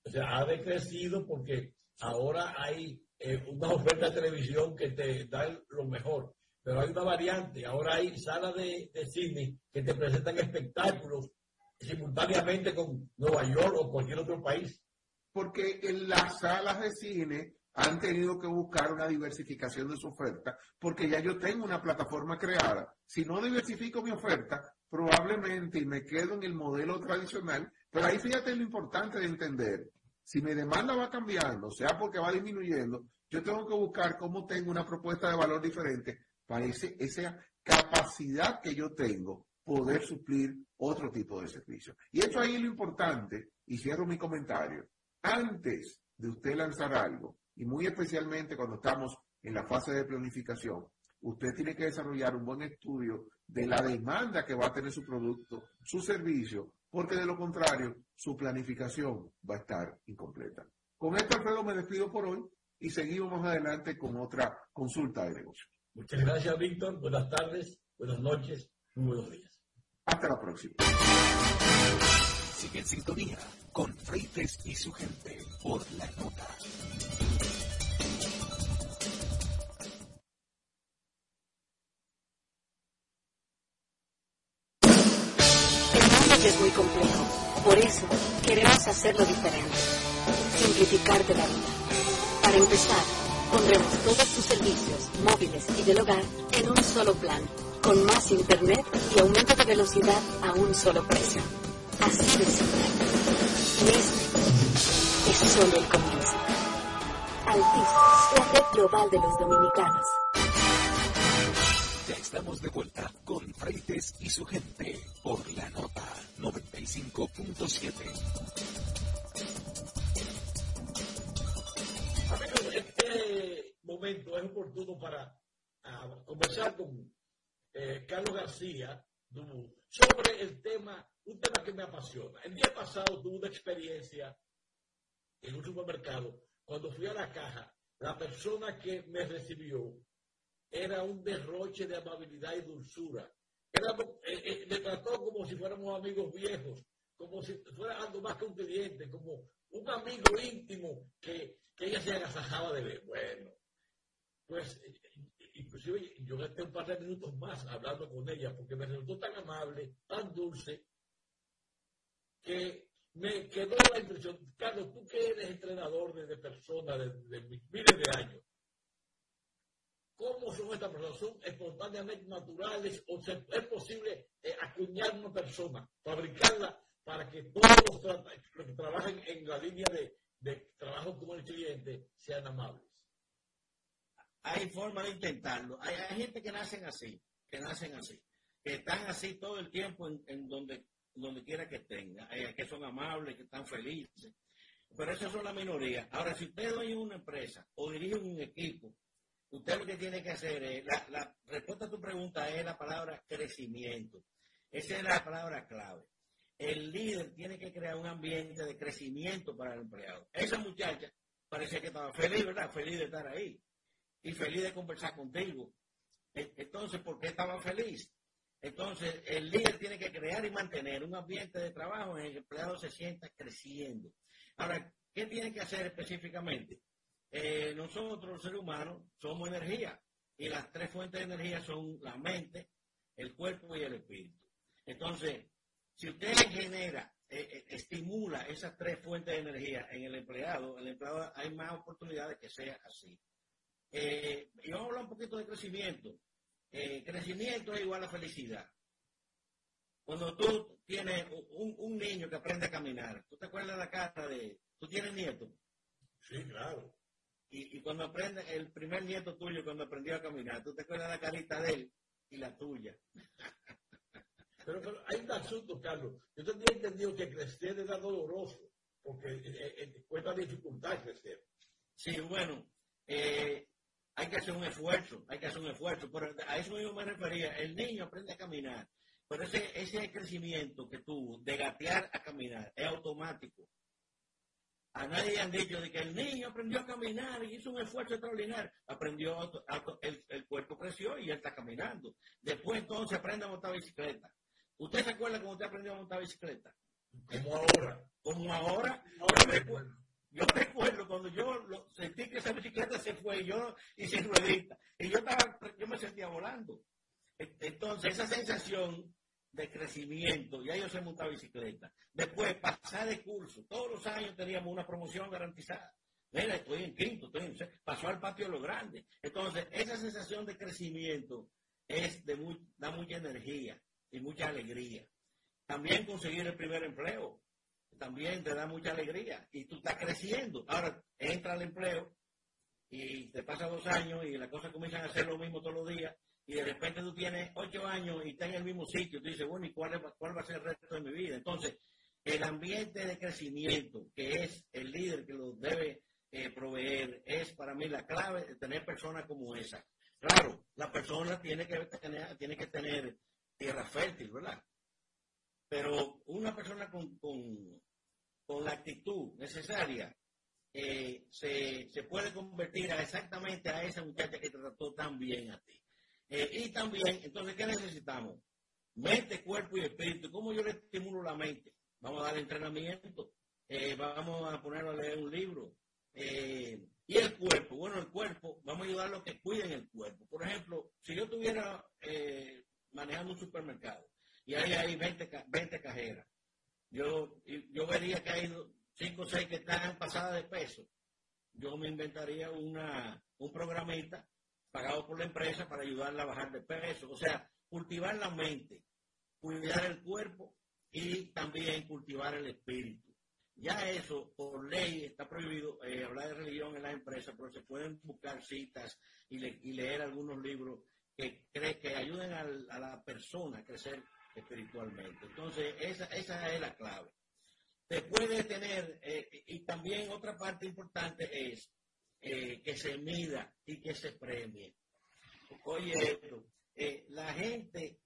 O sea, ha decrecido porque Ahora hay eh, una oferta de televisión que te da lo mejor, pero hay una variante. Ahora hay salas de, cine que te presentan espectáculos simultáneamente con Nueva York o cualquier otro país. Porque en las salas de cine han tenido que buscar una diversificación de su oferta, porque ya yo tengo una plataforma creada. Si no diversifico mi oferta, probablemente me quedo en el modelo tradicional, pero ahí fíjate lo importante de entender si mi demanda va cambiando, sea porque va disminuyendo, yo tengo que buscar cómo tengo una propuesta de valor diferente para esa capacidad que yo tengo poder suplir otro tipo de servicio. Y esto ahí es lo importante, y cierro mi comentario. Antes de usted lanzar algo, y muy especialmente cuando estamos en la fase de planificación, usted tiene que desarrollar un buen estudio de la demanda que va a tener su producto, su servicio, porque de lo contrario, su planificación va a estar incompleta. Con esto, Alfredo, me despido por hoy y seguimos más adelante con otra consulta de negocio. Muchas gracias, Víctor. Buenas tardes, buenas noches, muy buenos días. Hasta la próxima. Sigue en sintonía con Freites y su gente por la nota. El mundo es muy complejo. Por eso queremos hacerlo diferente. Simplificarte la vida. Para empezar, pondremos todos tus servicios, móviles y del hogar, en un solo plan, con más internet y aumento de velocidad a un solo precio. Así de simple. Este es solo el comienzo. Altis, la red global de los dominicanos. Ya estamos de vuelta con Freites y su gente por la nota 95.7. este momento es oportuno para ah, conversar con eh, Carlos García Dubu, sobre el tema, un tema que me apasiona. El día pasado tuve una experiencia en un supermercado. Cuando fui a la caja, la persona que me recibió era un derroche de amabilidad y dulzura. Era, eh, eh, me trató como si fuéramos amigos viejos, como si fuera algo más que un cliente, como un amigo íntimo que, que ella se agasajaba de ver. Bueno, pues inclusive yo gasté un par de minutos más hablando con ella porque me resultó tan amable, tan dulce, que me quedó la impresión, Carlos, tú que eres entrenador de, de personas de, de miles de años, ¿Cómo son estas personas? ¿Son espontáneamente naturales o se, es posible eh, acuñar una persona, fabricarla para que todos los, que trabajen en la línea de, de, trabajo con el cliente sean amables? Hay forma de intentarlo. Hay, gente que nacen así, que nacen así, que están así todo el tiempo en, en donde, donde quiera que estén, eh, que son amables, que están felices. Pero esas son la minoría. Ahora, si usted dueño una empresa o dirige un equipo, usted lo que tiene que hacer es, la, la, respuesta a tu pregunta es la palabra crecimiento. Esa es la palabra clave. El líder tiene que crear un ambiente de crecimiento para el empleado. Esa muchacha parecía que estaba feliz, ¿verdad? Feliz de estar ahí y feliz de conversar contigo. Entonces, ¿por qué estaba feliz? Entonces, el líder tiene que crear y mantener un ambiente de trabajo en el que el empleado se sienta creciendo. Ahora, ¿qué tiene que hacer específicamente? Eh, nosotros, los seres humanos, somos energía. Y las tres fuentes de energía son la mente, el cuerpo y el espíritu. Entonces, si usted genera, eh, eh, estimula esas tres fuentes de energía en el empleado, el empleado hay más oportunidades que sea así. Eh, y vamos a hablar un poquito de crecimiento. crecimiento es igual a felicidad. Cuando tú tienes un, un, niño que aprende a caminar, ¿tú te acuerdas la cara de... ¿Tú tienes nieto? Sí, claro. Y, y, cuando aprende, el primer nieto tuyo cuando aprendió a caminar, tú te acuerdas la carita de él y la tuya. Pero, pero hay un asunto, Carlos. Yo tenía entendido que crecer era doloroso, porque eh, eh, cuesta dificultad crecer. Sí, bueno, eh, hay que hacer un esfuerzo, hay que hacer un esfuerzo. Pero a eso mismo me refería. El niño aprende a caminar, pero ese, ese crecimiento que tuvo de gatear a caminar es automático. A nadie han dicho de que el niño aprendió a caminar y hizo un esfuerzo extraordinario. Aprendió, el, el, cuerpo creció y él está caminando. Después entonces aprende a montar bicicleta. ¿Usted se acuerda cuando usted aprendió a montar bicicleta? Como ahora. Como ahora. ahora yo, recuerdo, yo recuerdo cuando yo lo, sentí que esa bicicleta se fue y yo hice ruedita. Y yo estaba, yo me sentía volando. Entonces, esa sensación de crecimiento, ya yo sé montar bicicleta. Después, pasar de curso. Todos los años teníamos una promoción garantizada. Mira, estoy en quinto, estoy en pasó al patio de lo grande. Entonces, esa sensación de crecimiento es de muy, da mucha energía y mucha alegría. También conseguir el primer empleo, también te da mucha alegría y tú estás creciendo. Ahora entra al empleo y te pasa dos años y las cosas comienzan a hacer lo mismo todos los días y de repente tú tienes ocho años y estás en el mismo sitio, tú dices, bueno, ¿y cuál, cuál va a ser el resto de mi vida? Entonces, el ambiente de crecimiento, que es el líder que lo debe eh, proveer, es para mí la clave de tener personas como esa. Claro, la persona tiene que tener, tiene que tener tierra fértil, ¿verdad? Pero una persona con, con, con la actitud necesaria eh, se, se, puede convertir a exactamente a esa muchacha que te trató tan bien a ti. Eh, y también, entonces, ¿qué necesitamos? Mente, cuerpo y espíritu. ¿Cómo yo le estimulo la mente? Vamos a dar entrenamiento, eh, vamos a ponerlo a leer un libro. Y el cuerpo, bueno, el cuerpo, vamos a ayudarlo a que cuiden el cuerpo. Por ejemplo, si yo estuviera eh, manejando un supermercado y ahí hay 20, 20 cajeras, yo, yo vería que hay 5 o 6 que están pasadas de peso. Yo me inventaría una, un programita pagado por la empresa para ayudarla a bajar de peso. O sea, cultivar la mente, cuidar el cuerpo y también cultivar el espíritu. Ya eso, por ley, está prohibido eh, hablar de religión en la empresa, pero se pueden buscar citas y, le, y leer algunos libros que, cree, que ayuden al, a la persona a crecer espiritualmente. Entonces, esa, esa es la clave. Se puede tener, eh, y también otra parte importante es eh, que se mida y que se premie. Oye, esto, eh, la gente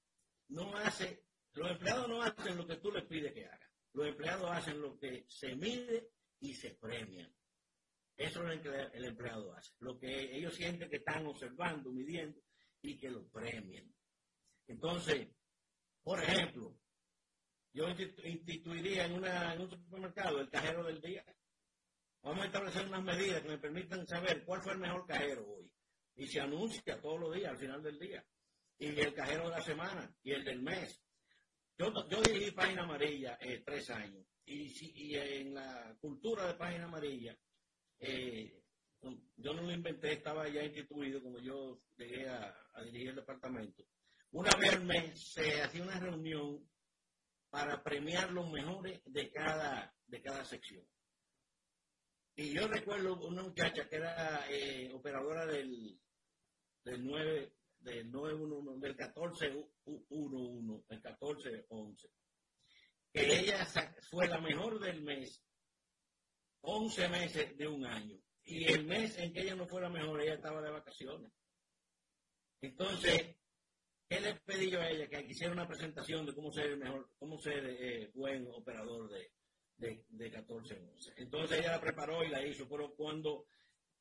no hace, los empleados no hacen lo que tú les pides que hagan. Los empleados hacen lo que se mide y se premia. Eso es lo que el empleado hace. Lo que ellos sienten que están observando, midiendo y que lo premien. Entonces, por ejemplo, yo instituiría en, una, en un supermercado el cajero del día. Vamos a establecer unas medidas que me permitan saber cuál fue el mejor cajero hoy. Y se anuncia todos los días, al final del día y el cajero de la semana y el del mes. Yo, yo dirigí Página Amarilla eh, tres años y, y, en la cultura de Página Amarilla, eh, yo no lo inventé, estaba ya instituido como yo llegué a, dirigir el departamento. Una vez al mes se hacía una reunión para premiar los mejores de cada, de cada sección. Y yo recuerdo una muchacha que era eh, operadora del, del 9, del 911, del 1411, el 1411, que ella fue la mejor del mes, 11 meses de un año. Y el mes en que ella no fue la mejor, ella estaba de vacaciones. Entonces, ¿qué le pedí yo a ella? Que hiciera una presentación de cómo ser mejor, cómo ser eh, buen operador de, de, de 1411. Entonces ella la preparó y la hizo, pero cuando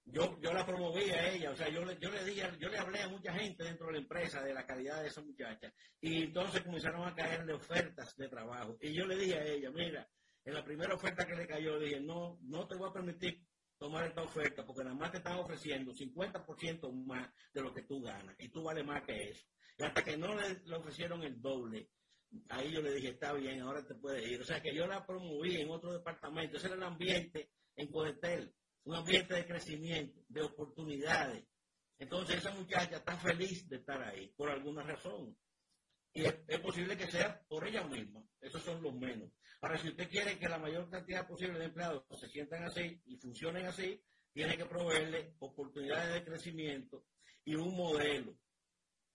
yo, yo la promoví a ella, o sea, yo, yo, le di, yo le hablé a mucha gente dentro de la empresa de la calidad de esa muchacha y entonces comenzaron a caerle ofertas de trabajo y yo le dije a ella, mira, en la primera oferta que le cayó, dije, no, no te voy a permitir tomar esta oferta porque nada más te están ofreciendo 50% más de lo que tú ganas y tú vales más que eso. Y hasta que no le, ofrecieron el doble, ahí yo le dije, está bien, ahora te puedes ir. O sea que yo la promoví en otro departamento, ese era el ambiente en Codetel un ambiente de crecimiento, de oportunidades. Entonces esa muchacha está feliz de estar ahí, por alguna razón. Y es, posible que sea por ella misma. Esos son los menos. Ahora, si usted quiere que la mayor cantidad posible de empleados se sientan así y funcionen así, tiene que proveerle oportunidades de crecimiento y un modelo.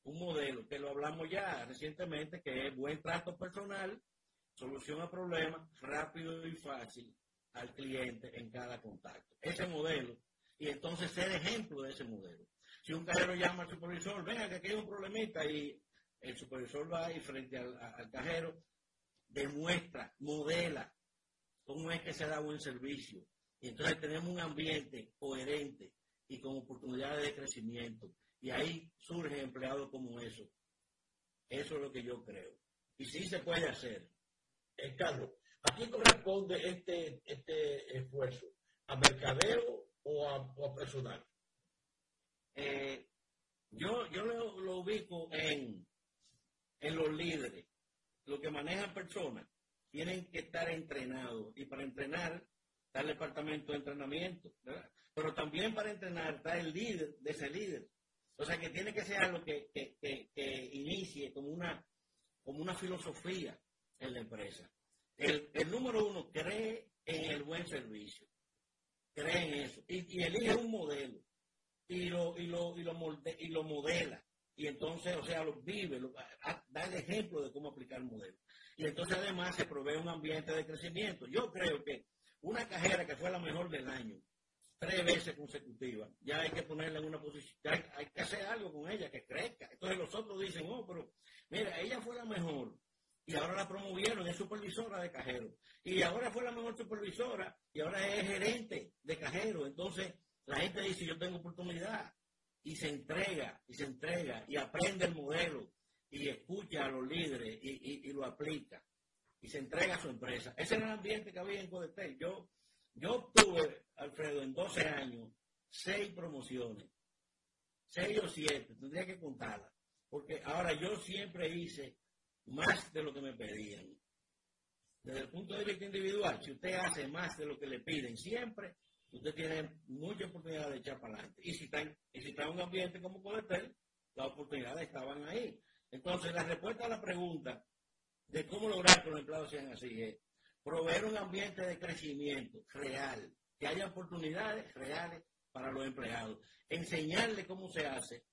Un modelo, que lo hablamos ya recientemente, que es buen trato personal, solución a problemas, rápido y fácil, al cliente en cada contacto. Ese modelo, y entonces ser ejemplo de ese modelo. Si un cajero llama al supervisor, venga que aquí hay un problemita y el supervisor va ahí frente al, al cajero, demuestra, modela cómo es que se da buen servicio. Y entonces tenemos un ambiente coherente y con oportunidades de crecimiento. Y ahí surge empleados como eso. Eso es lo que yo creo. Y sí se puede hacer. Eh, Carlos, ¿A quién corresponde este, este esfuerzo? ¿A mercadeo o a, personal? Eh, yo yo lo, ubico en, en los líderes, los que manejan personas, tienen que estar entrenados y para entrenar está el departamento de entrenamiento, pero también para entrenar está el líder de ese líder. O sea que tiene que ser algo que, que, que inicie como una, como una filosofía en la empresa. El, número uno cree en el buen servicio. Cree en eso. Y, elige un modelo. Y lo, y lo, y lo, y lo modela. Y entonces, o sea, lo vive, da el ejemplo de cómo aplicar el modelo. Y entonces además se provee un ambiente de crecimiento. Yo creo que una cajera que fue la mejor del año tres veces consecutivas, ya hay que ponerla en una posición, hay, hay que hacer algo con ella, que crezca. Entonces los otros dicen, oh, pero mira, ella fue la mejor y ahora la promovieron, es supervisora de cajero. Y ahora fue la mejor supervisora y ahora es gerente de cajero. Entonces la gente dice, yo tengo oportunidad y se entrega, y se entrega, y aprende el modelo, y escucha a los líderes, y, y- lo aplica, y se entrega a su empresa. Ese era el ambiente que había en Codetel. Yo, yo obtuve, Alfredo, en 12 años, seis promociones, seis o siete, tendría que contarlas, porque ahora yo siempre hice más de lo que me pedían. Desde el punto de vista individual, si usted hace más de lo que le piden siempre, usted tiene mucha oportunidad de echar para adelante. Y si está en, y si está un ambiente como Codetel, las oportunidades estaban ahí. Entonces, la respuesta a la pregunta de cómo lograr que los empleados sean así es proveer un ambiente de crecimiento real, que haya oportunidades reales para los empleados, enseñarle cómo se hace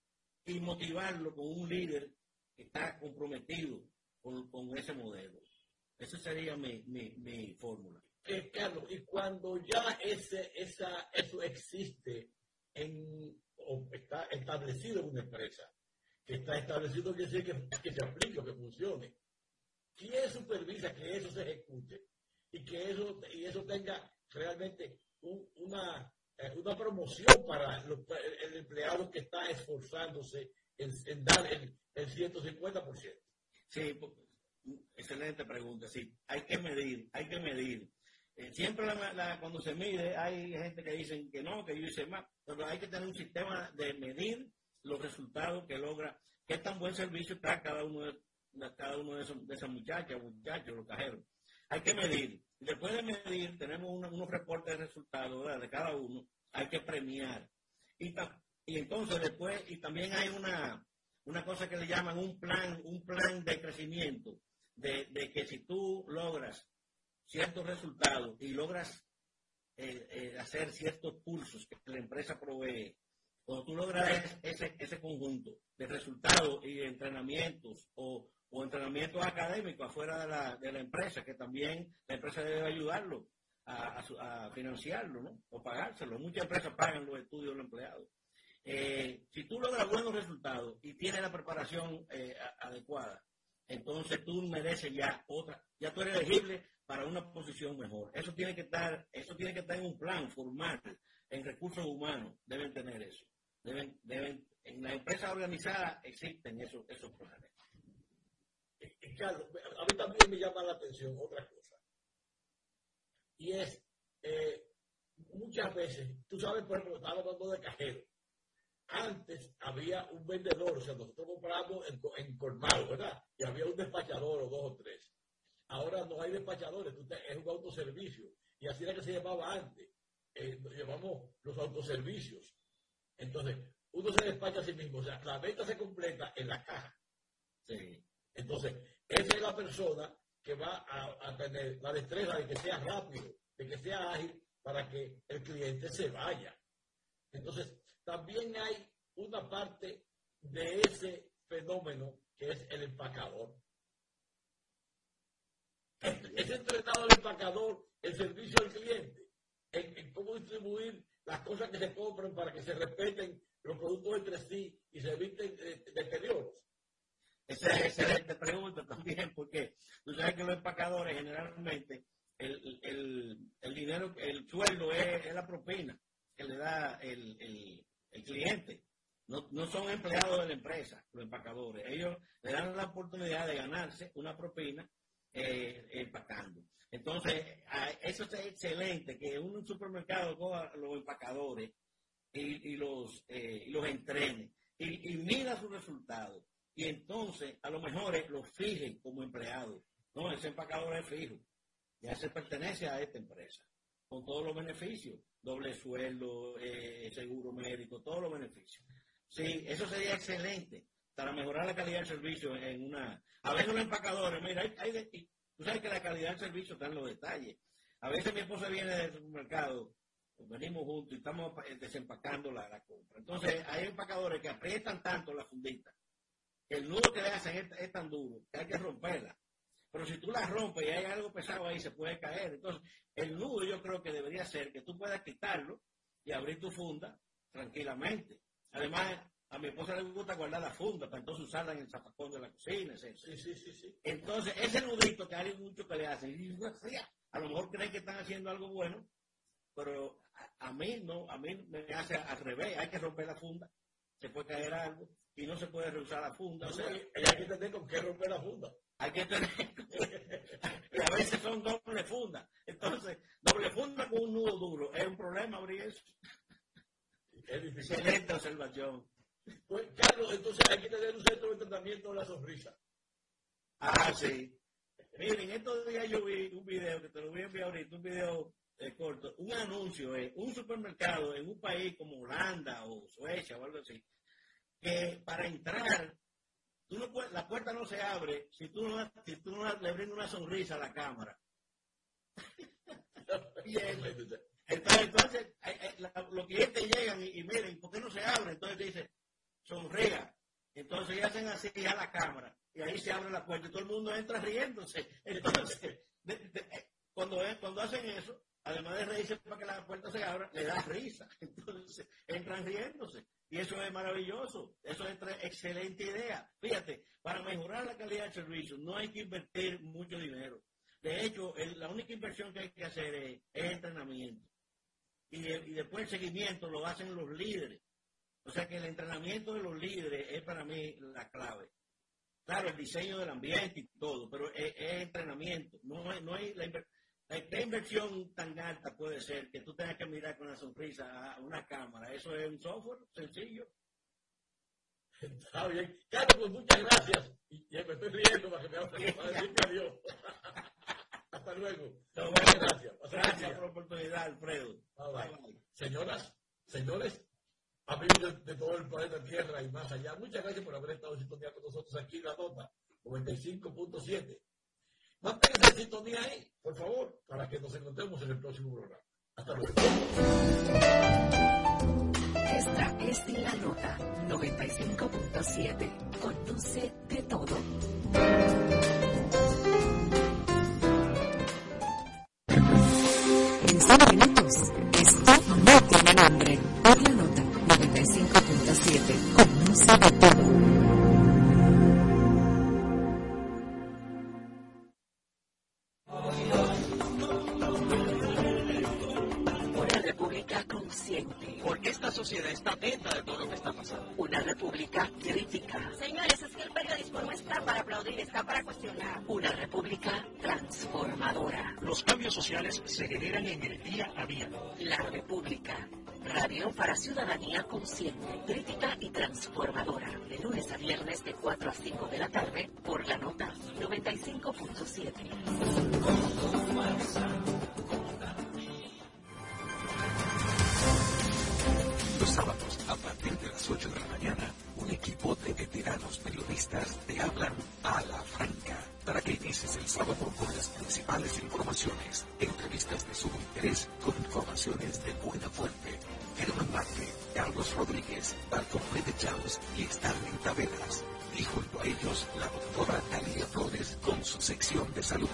y motivarlo con un líder que está comprometido con, con ese modelo. Esa sería mi, mi fórmula. Eh, Carlos, y cuando ya ese, esa, eso existe en, o está establecido en una empresa, que está establecido quiere decir que, que se aplique o que funcione. ¿Quién supervisa que eso se ejecute y que eso, y eso tenga realmente un- una, eh, una promoción para el, empleado que está esforzándose en, en dar el, el 150%? Sí, excelente pregunta. Sí, hay que medir, hay que medir. Eh, siempre la- cuando se mide hay gente que dicen que no, que yo hice más, pero hay que tener un sistema de medir los resultados que logra, qué tan buen servicio está cada uno de, cada uno de esos, de esas muchachas, muchachos, los cajeros. Hay que medir. Después de medir, tenemos una- unos reportes de resultados de cada uno. Hay que premiar. Y entonces después, y también hay una, una cosa que le llaman un plan, un plan de crecimiento, de, de que si tú logras ciertos resultados y logras eh, eh, hacer ciertos cursos que la empresa provee, cuando tú logras ese, ese conjunto de resultados y entrenamientos o, o entrenamientos académicos afuera de la, de la empresa, que también la empresa debe ayudarlo a, a financiarlo, ¿no? O pagárselo. Muchas empresas pagan los estudios de los empleados. Eh, si tú logras buenos resultados y tienes la preparación eh, adecuada, entonces tú mereces ya otra, ya tú eres elegible para una posición mejor. Eso tiene que estar, eso tiene que estar en un plan formal, en recursos humanos, deben tener eso. Deben, deben, en las empresas organizadas existen esos, esos planes. Eh, eh, Carlos, a mí también me llama la atención otra cosa. Y es, eh, muchas veces, tú sabes, por ejemplo, estaba hablando de cajero. Antes había un vendedor, o sea, nosotros compramos en, en colmado, ¿verdad? Y había un despachador o dos o tres. Ahora no hay despachadores, es un autoservicio. Y así era que se llamaba antes. Eh, lo llamamos los autoservicios. Entonces, uno se despacha a sí mismo. O sea, la venta se completa en la caja. Sí. Entonces, esa es la persona que va a, a tener la destreza de que sea rápido, de que sea ágil, para que el cliente se vaya. Entonces, también hay una parte de ese fenómeno que es el empacador. Es, entrenado el empacador el servicio al cliente, en, cómo distribuir las cosas que se compran para que se respeten los productos entre sí y se eviten eh, deterioros. Esa es excelente pregunta también, porque tú sabes que los empacadores generalmente el, el, el dinero, el sueldo es, es la propina que le da el, el, el cliente. No, no son empleados de la empresa, los empacadores. Ellos le dan la oportunidad de ganarse una propina eh, empacando. Entonces, eso es excelente, que un supermercado coja los empacadores y, los, eh, los entrene y, y mida sus resultados. Y entonces, a lo mejor eh, los fijen como empleados. No, ese empacador es fijo. Ya se pertenece a esta empresa, con todos los beneficios, doble sueldo, eh, seguro médico, todos los beneficios. Sí, eso sería excelente para mejorar la calidad del servicio en una... A veces los empacadores, mira, hay, hay de- tú sabes que la calidad del servicio está en los detalles. A veces mi esposa viene del supermercado, pues venimos juntos y estamos eh, desempacando la, la compra. Entonces, hay empacadores que aprietan tanto la fundita, que el nudo que le hacen es, es tan duro que hay que romperla. Pero si tú la rompes y hay algo pesado ahí, se puede caer. Entonces, el nudo yo creo que debería ser que tú puedas quitarlo y abrir tu funda tranquilamente. Además, a mi esposa le gusta guardar la funda para entonces usarla en el zapacón de la cocina, etc. Sí, sí, sí, sí. Entonces, ese nudito que hay mucho que le hacen, a lo mejor creen que están haciendo algo bueno, pero a, a mí no, a mí me hace al revés, hay que romper la funda, se puede caer algo y no se puede reusar la funda. O sea, Entonces, hay que tener con qué romper la funda. hay que tener, y a veces son doble funda. Entonces, doble funda con un nudo duro, es un problema abrir eso. Es difícil. Excelente observación. Pues, Carlos, entonces hay que tener un centro de tratamiento de la sonrisa. Ah, sí. Miren, estos días yo vi un video, que te lo voy a enviar ahorita, un video eh, corto, un anuncio en un supermercado en un país como Holanda o Suecia o algo así, que para entrar, tú no puedes- la puerta no se abre si tú no, si tú no le brindas una sonrisa a la cámara. Y el- entonces, entonces eh, eh, los clientes llegan y, y miren, ¿por qué no se abre? Entonces dice, sonría. Entonces ya hacen así a la cámara y ahí se abre la puerta y todo el mundo entra riéndose. Entonces, eh, cuando, eh, cuando hacen eso, además de reírse para que la puerta se abra, le da risa. Entonces entran riéndose. Y eso es maravilloso. Eso es excelente idea. Fíjate, para mejorar la calidad del servicio no hay que invertir mucho dinero. De hecho, el- la única inversión que hay que hacer es, es entrenamiento. Y después el seguimiento lo hacen los líderes. O sea que el entrenamiento de los líderes es para mí la clave. Claro, el diseño del ambiente y todo, pero es, es entrenamiento. No, hay- no hay la, la- ¿Qué inversión tan alta puede ser que tú tengas que mirar con una sonrisa a una cámara? Eso es un software sencillo. Está bien. Carlos, pues muchas gracias. Y me estoy riendo para que me decirme adiós. Hasta luego. No, Muchas gracias. Gracias por la oportunidad, Alfredo. Bye. Bye, bye. Señoras, señores, amigos de, de todo el planeta Tierra y más allá, muchas gracias por haber estado en sintonía con nosotros aquí en la nota 95.7. Manténganse en sintonía ahí, por favor, para que nos encontremos en el próximo programa. Hasta luego. Esta es la nota 95.7. Conduce de todo. En 100 minutos, esto no tiene nombre. 95.7. Conoce de todo. Una república consciente. Porque esta sociedad está atenta de todo lo que está pasando. Una república crítica. Señores, es que el periodismo no está para aplaudir, está para cuestionar. Una república transformadora. Los cambios sociales se generan en el día a día. La República. Radio para ciudadanía consciente, crítica y transformadora. De lunes a viernes de 4 a 5 de la tarde por la nota 95.7. Los sábados, a partir de las 8 de la mañana, un equipo de veteranos periodistas te hablan a la franca para que inicies el sábado con las principales informaciones, de salud.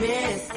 miss.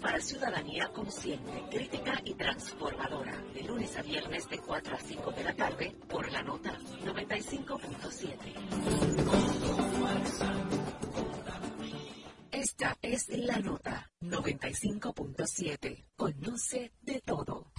Para ciudadanía consciente, crítica y transformadora. De lunes a viernes de 4 a 5 de la tarde por la nota 95.7. Esta es la nota 95.7. Conoce de todo.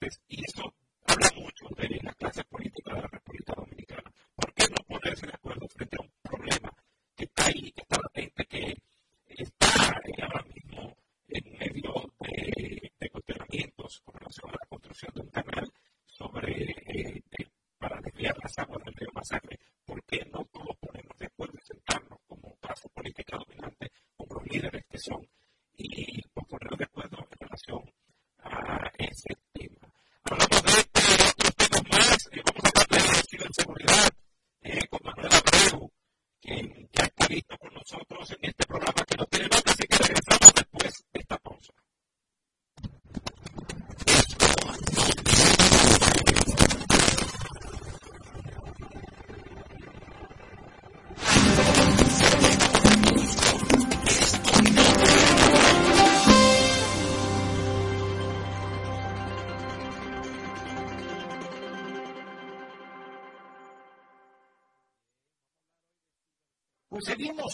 Pues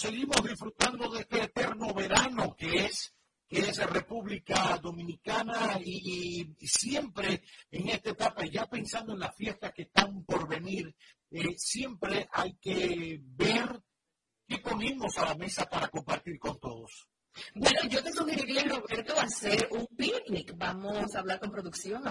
seguimos, disfrutando de este eterno verano que es, que es República Dominicana y, y siempre en esta etapa, ya pensando en las fiestas que están por venir, eh, siempre hay que ver qué ponemos a la mesa para compartir con todos. Bueno, yo te sugeriría, Roberto, hacer un picnic. Vamos a hablar con producción,